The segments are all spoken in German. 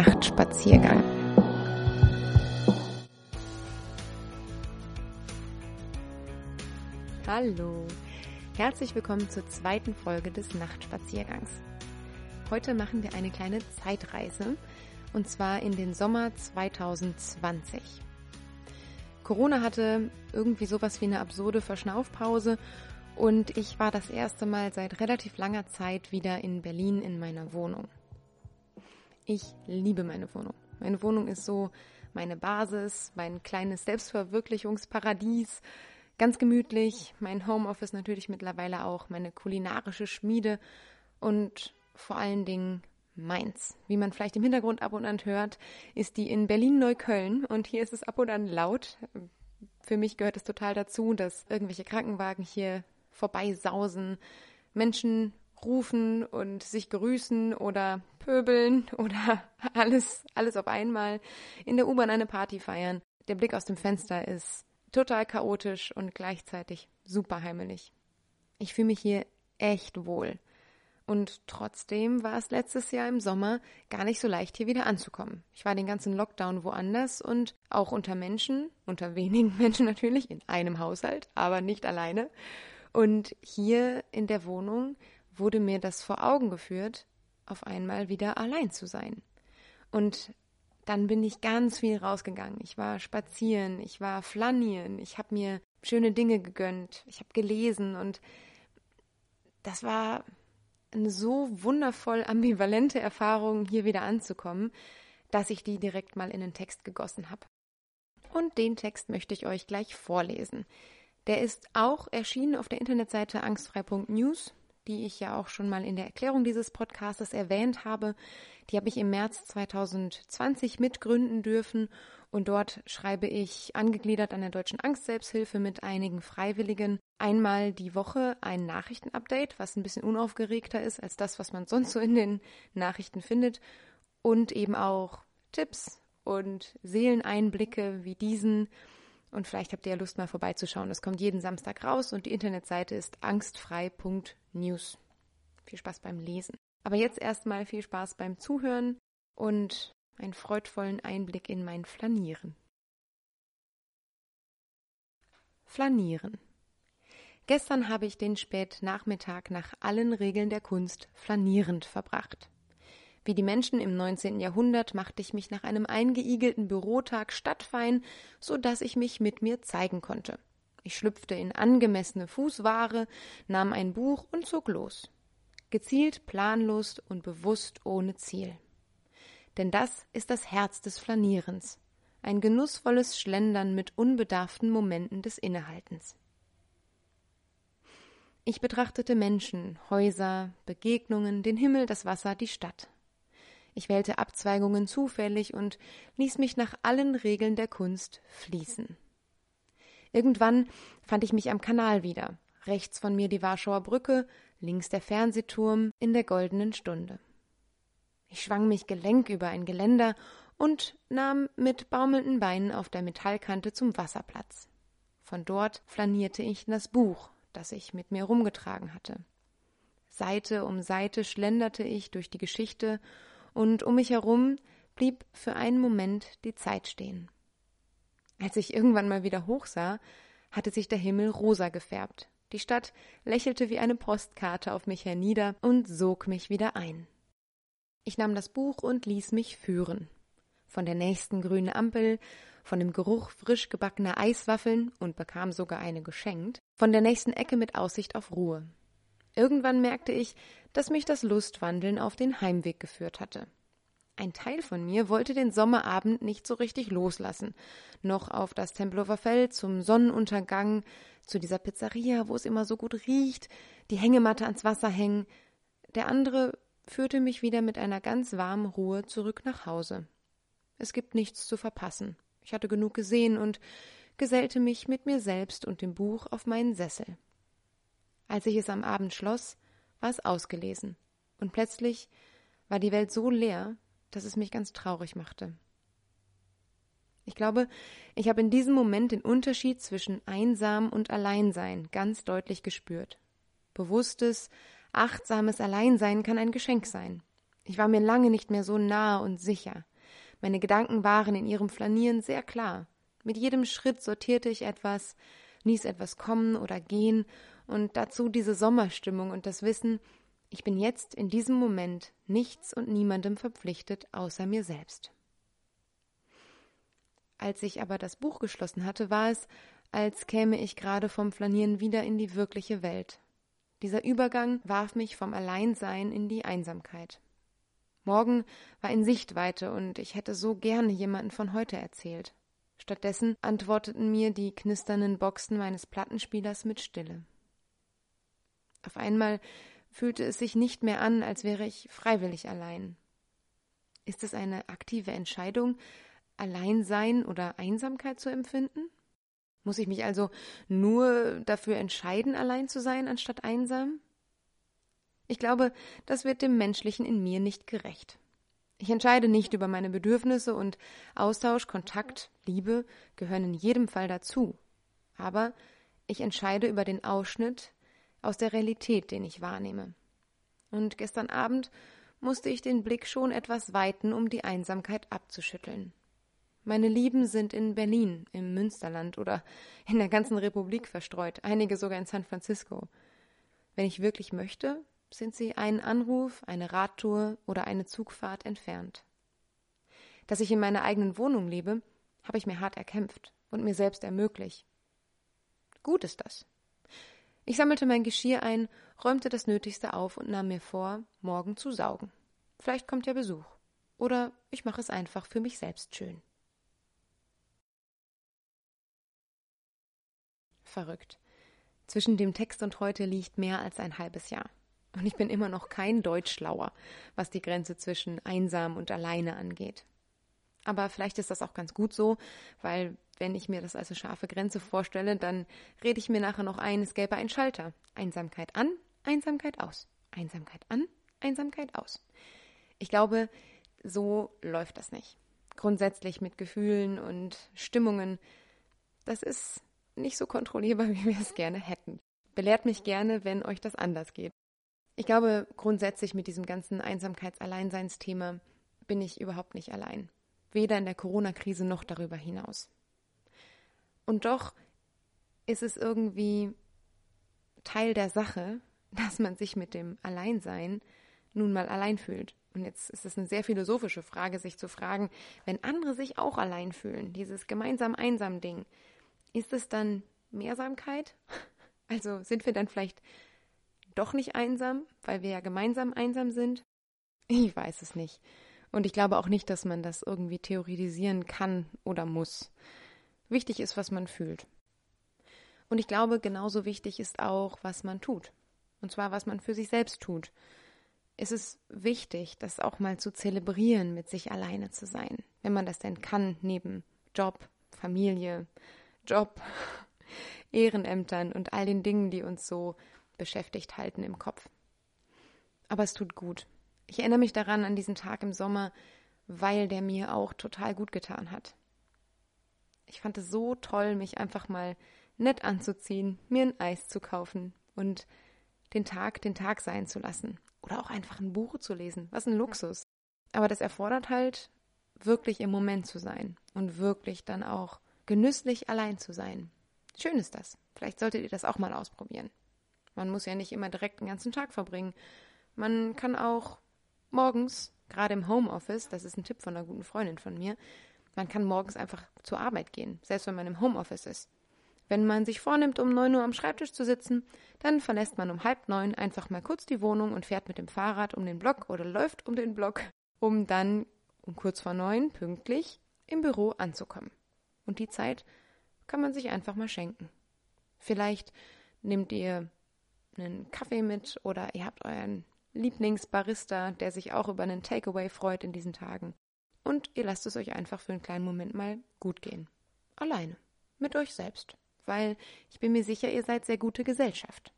Nachtspaziergang. Hallo, herzlich willkommen zur zweiten Folge des Nachtspaziergangs. Heute machen wir eine kleine Zeitreise und zwar in den Sommer 2020. Corona hatte irgendwie sowas wie eine absurde Verschnaufpause und ich war das erste Mal seit relativ langer Zeit wieder in Berlin in meiner Wohnung. Ich liebe meine Wohnung. Meine Wohnung ist so meine Basis, mein kleines Selbstverwirklichungsparadies. Ganz gemütlich, mein Homeoffice natürlich mittlerweile auch, meine kulinarische Schmiede und vor allen Dingen meins. Wie man vielleicht im Hintergrund ab und an hört, ist die in Berlin-Neukölln und hier ist es ab und an laut. Für mich gehört es total dazu, dass irgendwelche Krankenwagen hier vorbeisausen, Menschen rufen und sich grüßen oder pöbeln oder alles, alles auf einmal, in der U-Bahn eine Party feiern. Der Blick aus dem Fenster ist total chaotisch und gleichzeitig super heimelig. Ich fühle mich hier echt wohl. Und trotzdem war es letztes Jahr im Sommer gar nicht so leicht, hier wieder anzukommen. Ich war den ganzen Lockdown woanders und auch unter Menschen, unter wenigen Menschen natürlich, in einem Haushalt, aber nicht alleine. Und hier in der Wohnung wurde mir das vor Augen geführt, auf einmal wieder allein zu sein. Und dann bin ich ganz viel rausgegangen. Ich war spazieren, ich war flanieren, ich habe mir schöne Dinge gegönnt, ich habe gelesen und das war eine so wundervoll ambivalente Erfahrung, hier wieder anzukommen, dass ich die direkt mal in den Text gegossen habe. Und den Text möchte ich euch gleich vorlesen. Der ist auch erschienen auf der Internetseite angstfrei.news, die ich ja auch schon mal in der Erklärung dieses Podcastes erwähnt habe. Die habe ich im März 2020 mitgründen dürfen und dort schreibe ich angegliedert an der Deutschen Angstselbsthilfe mit einigen Freiwilligen einmal die Woche ein Nachrichtenupdate, was ein bisschen unaufgeregter ist als das, was man sonst so in den Nachrichten findet. Und eben auch Tipps und Seeleneinblicke wie diesen. Und vielleicht habt ihr ja Lust, mal vorbeizuschauen. Das kommt jeden Samstag raus und die Internetseite ist angstfrei.news. Viel Spaß beim Lesen. Aber jetzt erstmal viel Spaß beim Zuhören und einen freudvollen Einblick in mein Flanieren. Flanieren. Gestern habe ich den Spätnachmittag nach allen Regeln der Kunst flanierend verbracht. Wie die Menschen im 19. Jahrhundert machte ich mich nach einem eingeigelten Bürotag stadtfein, so dass ich mich mit mir zeigen konnte. Ich schlüpfte in angemessene Fußware, nahm ein Buch und zog los. Gezielt, planlos und bewusst ohne Ziel denn das ist das Herz des Flanierens, ein genussvolles Schlendern mit unbedarften Momenten des Innehaltens. Ich betrachtete Menschen, Häuser, Begegnungen, den Himmel, das Wasser, die Stadt. Ich wählte Abzweigungen zufällig und ließ mich nach allen Regeln der Kunst fließen. Irgendwann fand ich mich am Kanal wieder, rechts von mir die Warschauer Brücke, links der Fernsehturm in der goldenen Stunde. Ich schwang mich gelenk über ein Geländer und nahm mit baumelnden Beinen auf der Metallkante zum Wasserplatz. Von dort flanierte ich in das Buch, das ich mit mir rumgetragen hatte. Seite um Seite schlenderte ich durch die Geschichte, und um mich herum blieb für einen Moment die Zeit stehen. Als ich irgendwann mal wieder hochsah, hatte sich der Himmel rosa gefärbt. Die Stadt lächelte wie eine Postkarte auf mich hernieder und sog mich wieder ein. Ich nahm das Buch und ließ mich führen. Von der nächsten grünen Ampel, von dem Geruch frisch gebackener Eiswaffeln und bekam sogar eine geschenkt, von der nächsten Ecke mit Aussicht auf Ruhe. Irgendwann merkte ich, dass mich das Lustwandeln auf den Heimweg geführt hatte. Ein Teil von mir wollte den Sommerabend nicht so richtig loslassen, noch auf das Tempelhofer Feld zum Sonnenuntergang, zu dieser Pizzeria, wo es immer so gut riecht, die Hängematte ans Wasser hängen. Der andere führte mich wieder mit einer ganz warmen Ruhe zurück nach Hause. Es gibt nichts zu verpassen. Ich hatte genug gesehen und gesellte mich mit mir selbst und dem Buch auf meinen Sessel. Als ich es am Abend schloss, war es ausgelesen, und plötzlich war die Welt so leer, dass es mich ganz traurig machte. Ich glaube, ich habe in diesem Moment den Unterschied zwischen einsam und Alleinsein ganz deutlich gespürt. Bewusstes, Achtsames Alleinsein kann ein Geschenk sein. Ich war mir lange nicht mehr so nah und sicher. Meine Gedanken waren in ihrem Flanieren sehr klar. Mit jedem Schritt sortierte ich etwas, ließ etwas kommen oder gehen und dazu diese Sommerstimmung und das Wissen, ich bin jetzt in diesem Moment nichts und niemandem verpflichtet außer mir selbst. Als ich aber das Buch geschlossen hatte, war es, als käme ich gerade vom Flanieren wieder in die wirkliche Welt. Dieser Übergang warf mich vom Alleinsein in die Einsamkeit. Morgen war in Sichtweite und ich hätte so gerne jemanden von heute erzählt. Stattdessen antworteten mir die knisternden Boxen meines Plattenspielers mit Stille. Auf einmal fühlte es sich nicht mehr an, als wäre ich freiwillig allein. Ist es eine aktive Entscheidung, Alleinsein oder Einsamkeit zu empfinden? Muss ich mich also nur dafür entscheiden, allein zu sein, anstatt einsam? Ich glaube, das wird dem Menschlichen in mir nicht gerecht. Ich entscheide nicht über meine Bedürfnisse und Austausch, Kontakt, Liebe gehören in jedem Fall dazu. Aber ich entscheide über den Ausschnitt aus der Realität, den ich wahrnehme. Und gestern Abend musste ich den Blick schon etwas weiten, um die Einsamkeit abzuschütteln. Meine Lieben sind in Berlin, im Münsterland oder in der ganzen Republik verstreut, einige sogar in San Francisco. Wenn ich wirklich möchte, sind sie einen Anruf, eine Radtour oder eine Zugfahrt entfernt. Dass ich in meiner eigenen Wohnung lebe, habe ich mir hart erkämpft und mir selbst ermöglicht. Gut ist das. Ich sammelte mein Geschirr ein, räumte das Nötigste auf und nahm mir vor, morgen zu saugen. Vielleicht kommt ja Besuch. Oder ich mache es einfach für mich selbst schön. Verrückt. Zwischen dem Text und heute liegt mehr als ein halbes Jahr. Und ich bin immer noch kein Deutschlauer, was die Grenze zwischen einsam und alleine angeht. Aber vielleicht ist das auch ganz gut so, weil wenn ich mir das als scharfe Grenze vorstelle, dann rede ich mir nachher noch ein, es gäbe einen Schalter. Einsamkeit an, Einsamkeit aus. Einsamkeit an, Einsamkeit aus. Ich glaube, so läuft das nicht. Grundsätzlich mit Gefühlen und Stimmungen, das ist nicht so kontrollierbar, wie wir es gerne hätten. Belehrt mich gerne, wenn euch das anders geht. Ich glaube, grundsätzlich mit diesem ganzen Einsamkeits-Alleinseinsthema bin ich überhaupt nicht allein. Weder in der Corona-Krise noch darüber hinaus. Und doch ist es irgendwie Teil der Sache, dass man sich mit dem Alleinsein nun mal allein fühlt. Und jetzt ist es eine sehr philosophische Frage, sich zu fragen, wenn andere sich auch allein fühlen, dieses gemeinsam einsam Ding, ist es dann Mehrsamkeit? Also sind wir dann vielleicht doch nicht einsam, weil wir ja gemeinsam einsam sind? Ich weiß es nicht. Und ich glaube auch nicht, dass man das irgendwie theoretisieren kann oder muss. Wichtig ist, was man fühlt. Und ich glaube, genauso wichtig ist auch, was man tut. Und zwar, was man für sich selbst tut. Es ist wichtig, das auch mal zu zelebrieren, mit sich alleine zu sein, wenn man das denn kann, neben Job, Familie, Job, Ehrenämtern und all den Dingen, die uns so beschäftigt halten im Kopf. Aber es tut gut. Ich erinnere mich daran an diesen Tag im Sommer, weil der mir auch total gut getan hat. Ich fand es so toll, mich einfach mal nett anzuziehen, mir ein Eis zu kaufen und den Tag den Tag sein zu lassen. Oder auch einfach ein Buch zu lesen. Was ein Luxus. Aber das erfordert halt, wirklich im Moment zu sein und wirklich dann auch genüsslich allein zu sein. Schön ist das. Vielleicht solltet ihr das auch mal ausprobieren. Man muss ja nicht immer direkt den ganzen Tag verbringen. Man kann auch morgens, gerade im Homeoffice, das ist ein Tipp von einer guten Freundin von mir, man kann morgens einfach zur Arbeit gehen, selbst wenn man im Homeoffice ist. Wenn man sich vornimmt, um neun Uhr am Schreibtisch zu sitzen, dann verlässt man um halb neun einfach mal kurz die Wohnung und fährt mit dem Fahrrad um den Block oder läuft um den Block, um dann um kurz vor neun pünktlich im Büro anzukommen. Und die Zeit kann man sich einfach mal schenken. Vielleicht nehmt ihr einen Kaffee mit oder ihr habt euren Lieblingsbarista, der sich auch über einen Takeaway freut in diesen Tagen. Und ihr lasst es euch einfach für einen kleinen Moment mal gut gehen. Alleine. Mit euch selbst. Weil ich bin mir sicher, ihr seid sehr gute Gesellschaft.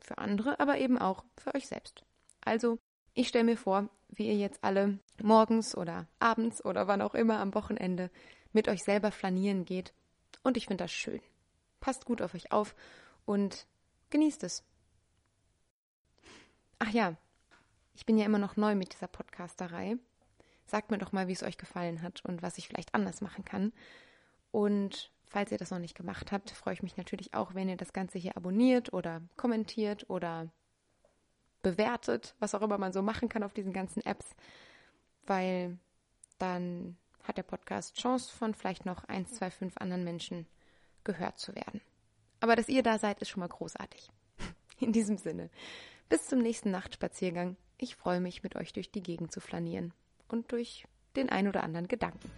Für andere, aber eben auch für euch selbst. Also, ich stelle mir vor, wie ihr jetzt alle morgens oder abends oder wann auch immer am Wochenende mit euch selber flanieren geht. Und ich finde das schön. Passt gut auf euch auf und genießt es. Ach ja, ich bin ja immer noch neu mit dieser Podcasterei. sagt mir doch mal, wie es euch gefallen hat und was ich vielleicht anders machen kann. Und falls ihr das noch nicht gemacht habt, freue ich mich natürlich auch, wenn ihr das Ganze hier abonniert oder kommentiert oder bewertet, was auch immer man so machen kann auf diesen ganzen Apps, weil dann hat der Podcast Chance von vielleicht noch eins, zwei, fünf anderen Menschen gehört zu werden. Aber dass ihr da seid, ist schon mal großartig. In diesem Sinne, bis zum nächsten Nachtspaziergang. Ich freue mich, mit euch durch die Gegend zu flanieren und durch den ein oder anderen Gedanken.